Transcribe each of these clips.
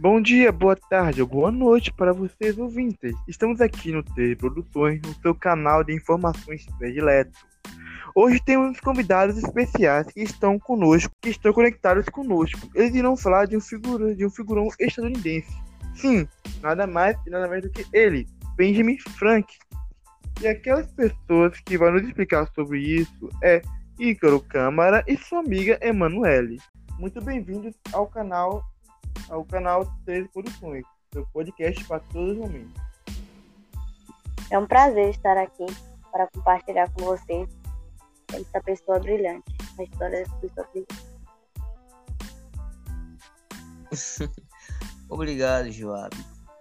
Bom dia, boa tarde ou boa noite para vocês ouvintes. Estamos aqui no T Produções, no seu canal de informações predileto. Hoje temos convidados especiais que estão conosco, que estão conectados conosco. Eles irão falar de um, figura, de um figurão estadunidense. Sim, nada mais e nada mais do que ele, Benjamin Frank. E aquelas pessoas que vão nos explicar sobre isso é Ícaro Câmara e sua amiga Emanuele. Muito bem-vindos ao canal ao canal 13 Produções, seu podcast para todos os momentos. É um prazer estar aqui para compartilhar com vocês essa pessoa brilhante, a história dessa pessoa brilhante. Obrigado, Joab.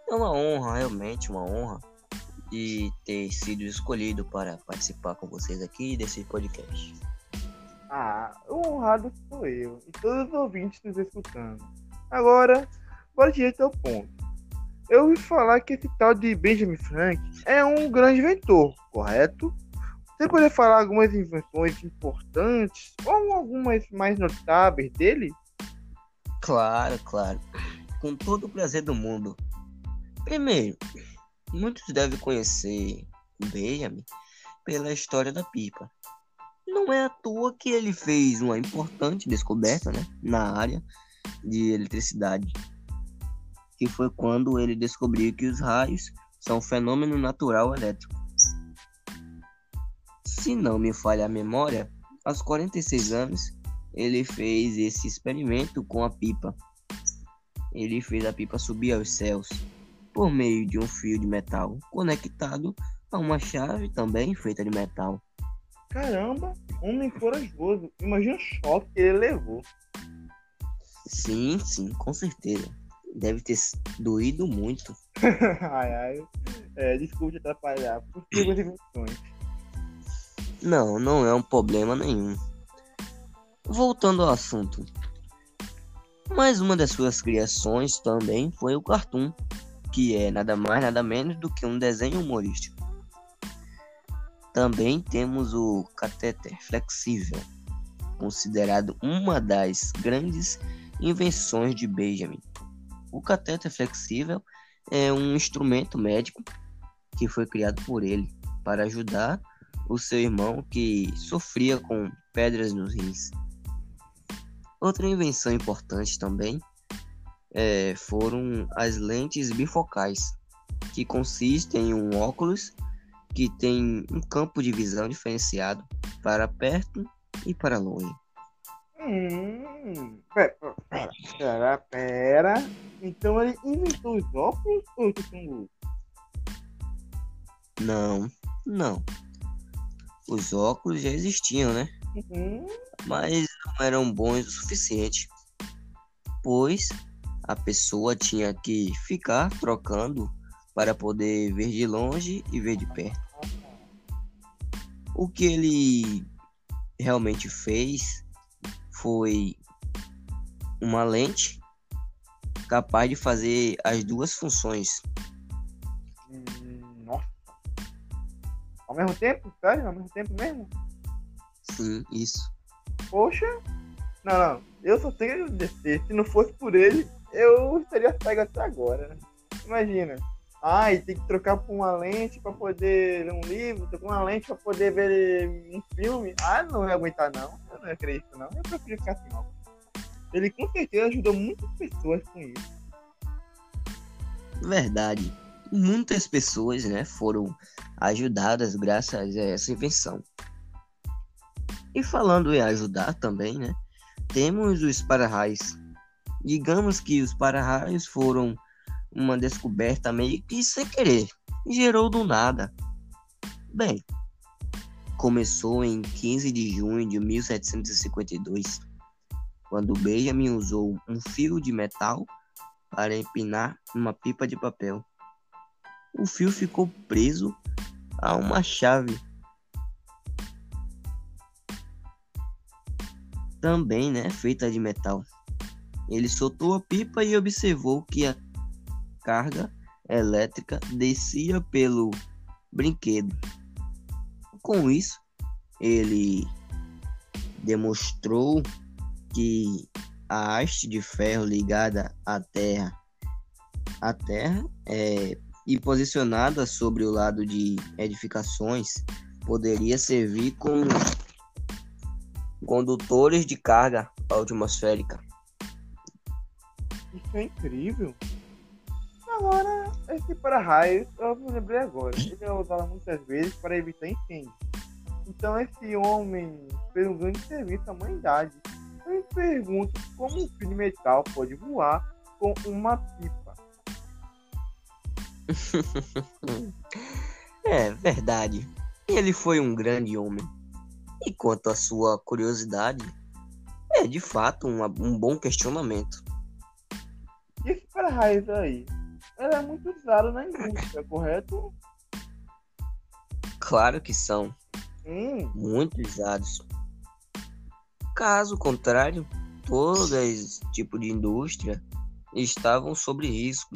É uma honra, realmente uma honra, de ter sido escolhido para participar com vocês aqui desse podcast. Ah, o honrado sou eu e todos os ouvintes nos escutando. Agora, bora direto ao ponto. Eu ouvi falar que esse tal de Benjamin Frank é um grande inventor, correto? Você poderia falar algumas invenções importantes ou algumas mais notáveis dele? Claro, claro. Com todo o prazer do mundo. Primeiro, muitos devem conhecer o Benjamin pela história da pipa. Não é à toa que ele fez uma importante descoberta né, na área de eletricidade, que foi quando ele descobriu que os raios são um fenômeno natural elétrico. Se não me falha a memória, aos 46 anos, ele fez esse experimento com a pipa. Ele fez a pipa subir aos céus por meio de um fio de metal conectado a uma chave também feita de metal. Caramba, homem corajoso. Imagina o choque que ele levou. Sim, sim, com certeza. Deve ter doído muito. ai, ai. É, desculpe atrapalhar. Por que as emoções? Não, não é um problema nenhum. Voltando ao assunto. Mais uma das suas criações também foi o cartoon, que é nada mais nada menos do que um desenho humorístico. Também temos o catéter flexível, considerado uma das grandes Invenções de Benjamin. O cateter flexível é um instrumento médico que foi criado por ele para ajudar o seu irmão que sofria com pedras nos rins. Outra invenção importante também é, foram as lentes bifocais, que consistem em um óculos que tem um campo de visão diferenciado para perto e para longe. Hum, pera, pera, pera. Então ele inventou os óculos ou louco? Não, não. Os óculos já existiam, né? Uhum. Mas não eram bons o suficiente. Pois a pessoa tinha que ficar trocando para poder ver de longe e ver de perto. O que ele realmente fez foi uma lente capaz de fazer as duas funções. Hum, nossa. Ao mesmo tempo? Sério? Ao mesmo tempo mesmo? Sim, isso. Poxa. Não, não. Eu só tenho que agradecer. Se não fosse por ele, eu estaria cego até agora. Imagina. E tem que trocar por uma lente para poder ler um livro, trocar uma lente para poder ver um filme. Ah, não ia aguentar não. Eu não acredito não. Eu prefiro ficar assim, ó. Ele com certeza ajudou muitas pessoas com isso. Verdade. Muitas pessoas, né, foram ajudadas graças a essa invenção. E falando em ajudar também, né, temos os para-raios. Digamos que os para-raios foram uma descoberta meio que sem querer, gerou do nada. Bem, começou em 15 de junho de 1752, quando Benjamin usou um fio de metal para empinar uma pipa de papel. O fio ficou preso a uma chave. Também, né, feita de metal. Ele soltou a pipa e observou que a carga elétrica descia pelo brinquedo. Com isso, ele demonstrou que a haste de ferro ligada à terra A terra é, e posicionada sobre o lado de edificações poderia servir como condutores de carga atmosférica. Isso é incrível. Agora, esse para-raios, eu me lembrei agora. Ele é usado muitas vezes para evitar incêndios. Então, esse homem fez um grande serviço à humanidade. Eu me pergunto como um fio de metal pode voar com uma pipa. é verdade. Ele foi um grande homem. E quanto à sua curiosidade, é de fato um, um bom questionamento. E esse para-raios aí? Ele é muito usado na indústria, correto? Claro que são. Hum. Muito usados. Caso contrário, todo esse tipo de indústria estavam sob risco,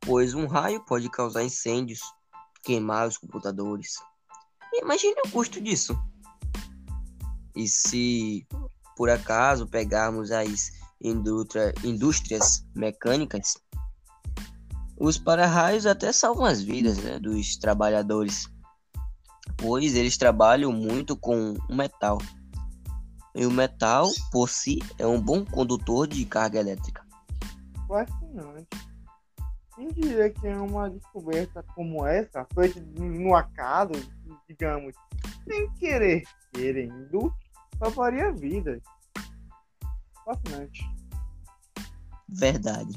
pois um raio pode causar incêndios, queimar os computadores. Imagine o custo disso. E se por acaso pegarmos as indústrias mecânicas, os para-raios até salvam as vidas né, dos trabalhadores, pois eles trabalham muito com o metal. E o metal, por si, é um bom condutor de carga elétrica. Fascinante. Quem diria que é uma descoberta como essa, feita no acaso, digamos, sem querer, querendo, salvaria vidas? Fascinante. Verdade.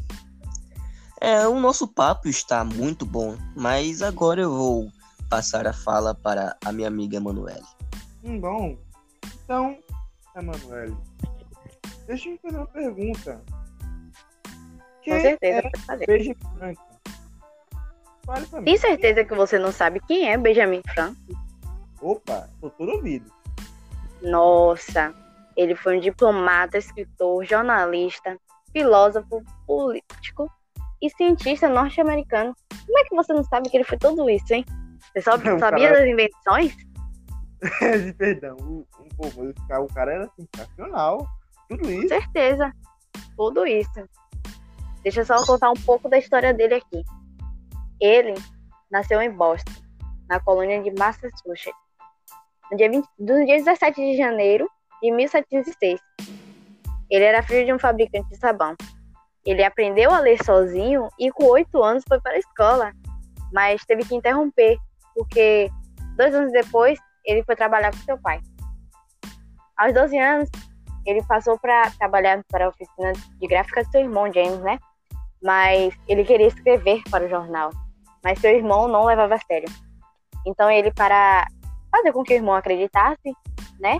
É, o nosso papo está muito bom, mas agora eu vou passar a fala para a minha amiga Emanuele. Hum, bom, então, Emanuele, deixa eu me fazer uma pergunta. Quem Com certeza, é fazer. Benjamin Franklin? Tem certeza que você não sabe quem é Benjamin Franklin? Opa, tô todo ouvido. Nossa, ele foi um diplomata, escritor, jornalista, filósofo, político e cientista norte-americano. Como é que você não sabe que ele foi tudo isso, hein? Você só não, sabia cara... das invenções? Perdão, o, o, o cara era sensacional. Tudo isso. Com certeza. Tudo isso. Deixa eu só contar um pouco da história dele aqui. Ele nasceu em Boston, na colônia de Massachusetts, no dia, 20, no dia 17 de janeiro de 1706. Ele era filho de um fabricante de sabão. Ele aprendeu a ler sozinho e com oito anos foi para a escola, mas teve que interromper, porque dois anos depois ele foi trabalhar com seu pai. Aos 12 anos, ele passou para trabalhar para a oficina de gráfica do seu irmão James, né? Mas ele queria escrever para o jornal, mas seu irmão não levava a sério. Então ele, para fazer com que o irmão acreditasse, né?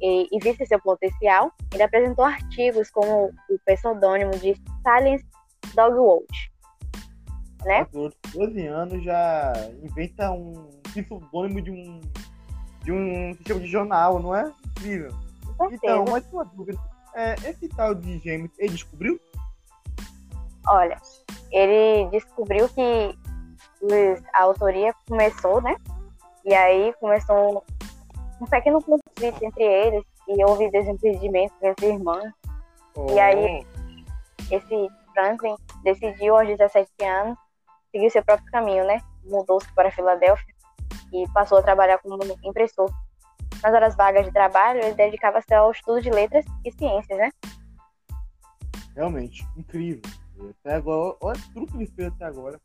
E, e visse seu potencial, ele apresentou artigos como o pseudônimo de Silence Dogwatch. Né? 12 anos já inventa um pseudônimo de um de um sistema de jornal, não é? Incrível. Então, mais uma dúvida. É, esse tal de James, ele descobriu? Olha, ele descobriu que a autoria começou, né? E aí começou um pequeno conflito entre eles e houve desentendimentos entre irmãos. Oh. E aí, esse Franklin decidiu, aos 17 anos, seguir seu próprio caminho, né? Mudou-se para Filadélfia e passou a trabalhar como impressor. Nas horas vagas de trabalho, ele dedicava-se ao estudo de letras e ciências, né? Realmente, incrível. Até agora, olha tudo que ele fez até agora.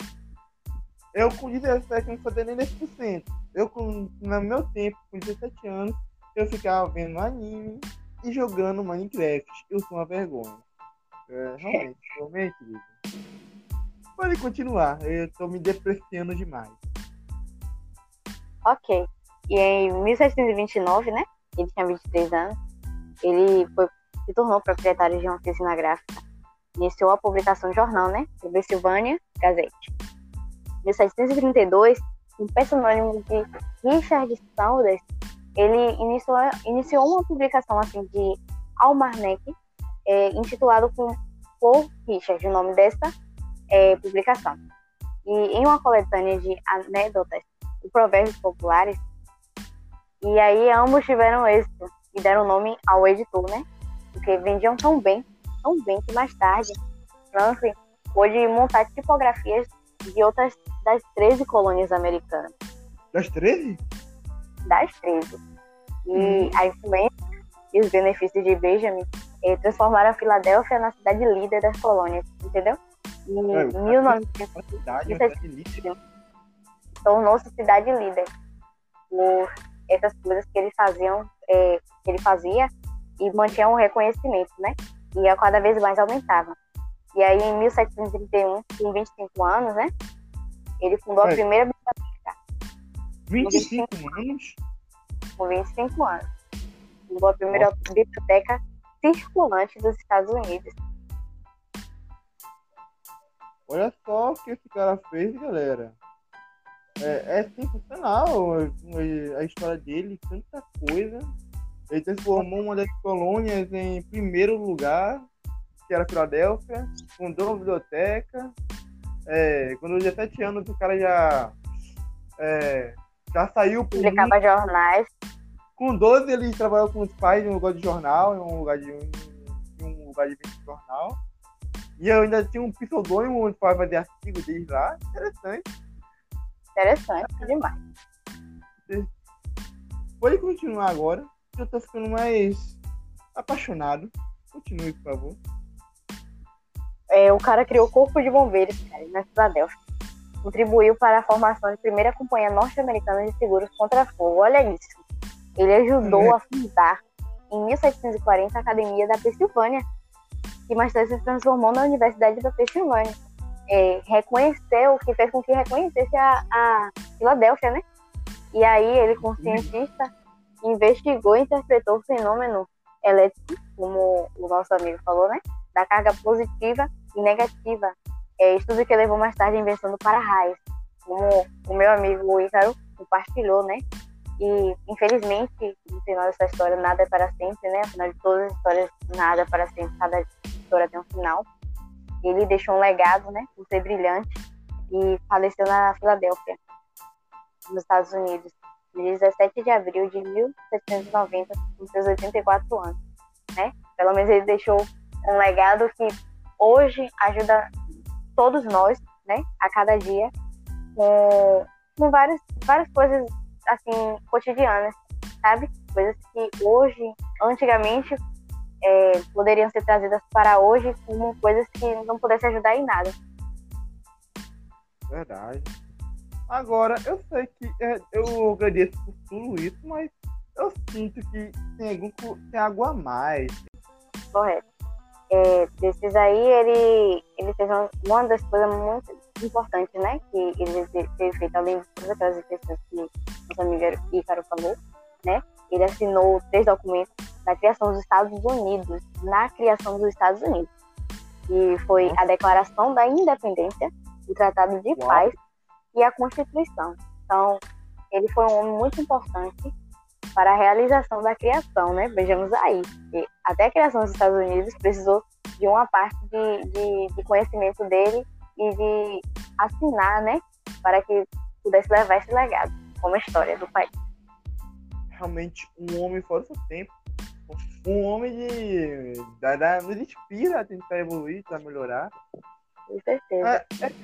Eu com 17 não fazia nem 10%. Eu, com, no meu tempo, com 17 anos, eu ficava vendo anime e jogando Minecraft. Eu sou uma vergonha. É, realmente, realmente, Pode continuar, eu tô me depreciando demais. Ok. E em 1729, né? Ele tinha 23 anos. Ele foi, se tornou proprietário de uma oficina gráfica. Iniciou a publicação de jornal, né? Pennsylvania Gazette. 1732, um pseudônimo de Richard Saunders, ele iniciou, iniciou uma publicação assim de almanac é, intitulado com por Richard, o nome dessa é, publicação. E em uma coletânea de anedotas e provérbios populares, e aí ambos tiveram êxito e deram nome ao editor, né? Porque vendiam tão bem, tão bem que mais tarde Franklin pôde montar tipografias de outras das 13 colônias americanas. Das 13? Das 13. E Hum. a influência e os benefícios de Benjamin eh, transformaram a Filadélfia na cidade líder das colônias, entendeu? Em É, o cara 1900 Uma cidade, Isso uma é- cidade líder. tornou-se cidade líder por essas coisas que ele faziam, eh, que ele fazia e mantinha um reconhecimento, né? E a cada vez mais aumentava. E aí, em 1731, com 25 anos, né? Ele fundou a primeira 25 anos? com 25 anos. Fundou a primeira biblioteca circulante dos Estados Unidos. Olha só o que esse cara fez, galera. É, é sensacional a história dele, tanta coisa. Ele transformou uma das colônias em primeiro lugar, que era Filadélfia, fundou uma biblioteca. É, quando 17 anos o cara já, é, já saiu mundo. Publicava jornais. Com 12 ele trabalhou com os pais em um lugar de jornal, em um lugar de, em um lugar de jornal. E eu ainda tinha um pseudônimo onde para fazer artigo desde lá. Interessante. Interessante demais. Pode continuar agora, que eu tô ficando mais apaixonado. Continue, por favor. É, o cara criou o Corpo de Bombeiros, cara, na Filadélfia. Contribuiu para a formação da primeira companhia norte-americana de seguros contra fogo. Olha isso. Ele ajudou a fundar, em 1740, a Academia da Pensilvânia, que mais tarde se transformou na Universidade da Pensilvânia. É, reconheceu, que fez com que reconhecesse a, a Filadélfia, né? E aí ele, como cientista, investigou e interpretou o fenômeno elétrico, como o nosso amigo falou, né? Da carga positiva e negativa. É estudo que levou mais tarde à invenção do para-raios, como o meu amigo Ícaro compartilhou, né? E, infelizmente, no final dessa história, nada é para sempre, né? Afinal de todas as histórias, nada é para sempre, cada história tem um final. Ele deixou um legado, né? Por ser brilhante e faleceu na Filadélfia, nos Estados Unidos, no dia 17 de abril de 1790, com seus 84 anos, né? Pelo menos ele deixou um legado que hoje ajuda todos nós, né? A cada dia, com, com várias, várias coisas assim, cotidianas, sabe? Coisas que hoje, antigamente, é, poderiam ser trazidas para hoje como coisas que não pudessem ajudar em nada. Verdade. Agora, eu sei que é, eu agradeço por tudo isso, mas eu sinto que tem, algum, tem algo a mais. Correto. É, desses aí, ele, ele fez uma, uma das coisas muito importantes, né? Que ele te- teve feito, além de todas aquelas intenções que nosso amigo Ícaro falou, né? Ele assinou três documentos na criação dos Estados Unidos, na criação dos Estados Unidos. E foi a Declaração da Independência, o Tratado de. Paz e a Constituição. Então, ele foi um homem muito importante para a realização da criação, né? Vejamos aí. que até a criação dos Estados Unidos precisou de uma parte de, de, de conhecimento dele e de assinar, né? Para que pudesse levar esse legado como história do país. Realmente, um homem fora do tempo. Um homem de. Da, da, nos inspira a tentar evoluir, a melhorar. Com certeza. É, essa,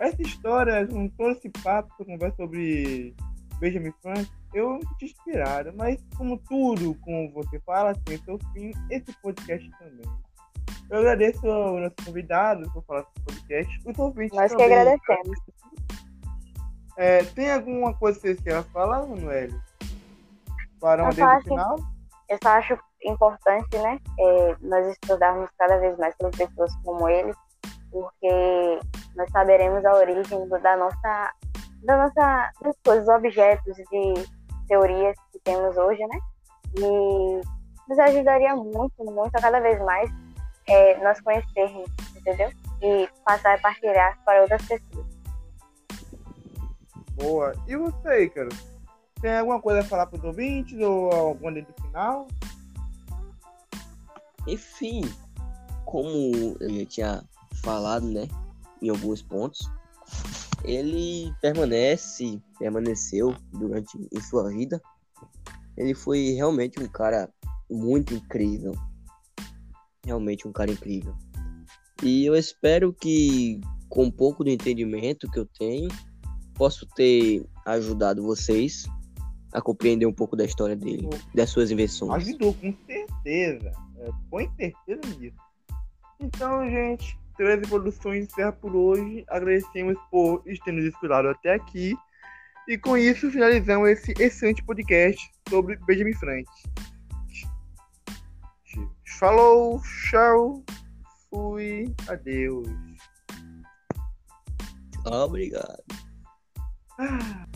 essa história, com todo esse papo converso sobre Benjamin Franklin, eu senti inspirado. Mas, como tudo, como você fala, tem seu fim, esse podcast também. Eu agradeço ao nosso convidado por falar desse podcast. Os ouvintes Nós que também. agradecemos. É, tem alguma coisa que você quer falar, Manuel? Para acho- final? Eu só acho importante, né? é, nós estudarmos cada vez mais sobre pessoas como ele, porque nós saberemos a origem da nossa, da nossa, das coisas, objetos de teorias que temos hoje, né? E nos ajudaria muito, muito a cada vez mais é, nós conhecermos, entendeu? E passar a partilhar para outras pessoas. Boa. E você, Ícaro? Tem alguma coisa a falar para os ouvintes ou alguma do final? Enfim, como eu já tinha falado, né, em alguns pontos, ele permanece, permaneceu durante em sua vida. Ele foi realmente um cara muito incrível. Realmente um cara incrível. E eu espero que, com um pouco do entendimento que eu tenho, posso ter ajudado vocês a compreender um pouco da história dele, das suas invenções. Ajudou, com certeza. É, põe certeza nisso. Então, gente, 13 produções encerra por hoje. Agradecemos por ter nos escutado até aqui. E com isso finalizamos esse excelente podcast sobre Benjamin Frank. Falou, tchau, fui, adeus. Obrigado. Ah.